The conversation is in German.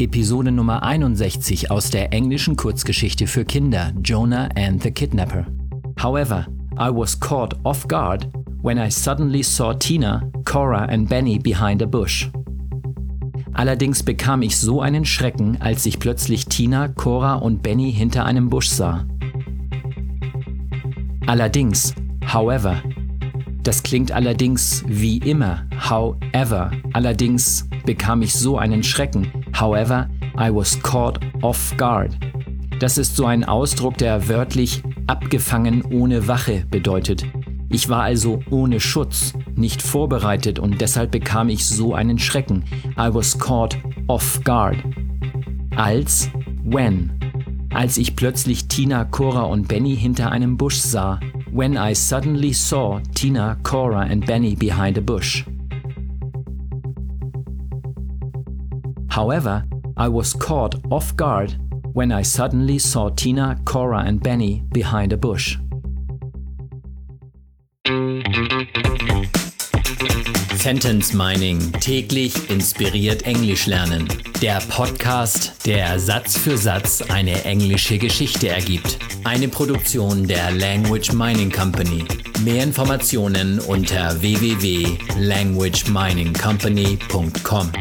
Episode Nummer 61 aus der englischen Kurzgeschichte für Kinder Jonah and the Kidnapper. However, I was caught off guard when I suddenly saw Tina, Cora and Benny behind a bush. Allerdings bekam ich so einen Schrecken, als ich plötzlich Tina, Cora und Benny hinter einem Busch sah. Allerdings, however. Das klingt allerdings wie immer, however. Allerdings bekam ich so einen Schrecken, however, I was caught off guard. Das ist so ein Ausdruck, der wörtlich abgefangen ohne Wache bedeutet. Ich war also ohne Schutz, nicht vorbereitet und deshalb bekam ich so einen Schrecken. I was caught off guard. Als when. Als ich plötzlich Tina, Cora und Benny hinter einem Busch sah. When I suddenly saw Tina, Cora and Benny behind a bush. However, I was caught off guard when I suddenly saw Tina, Cora and Benny behind a bush. Sentence Mining täglich inspiriert Englisch lernen. Der Podcast, der Satz für Satz eine englische Geschichte ergibt. Eine Produktion der Language Mining Company. Mehr Informationen unter www.languageminingcompany.com.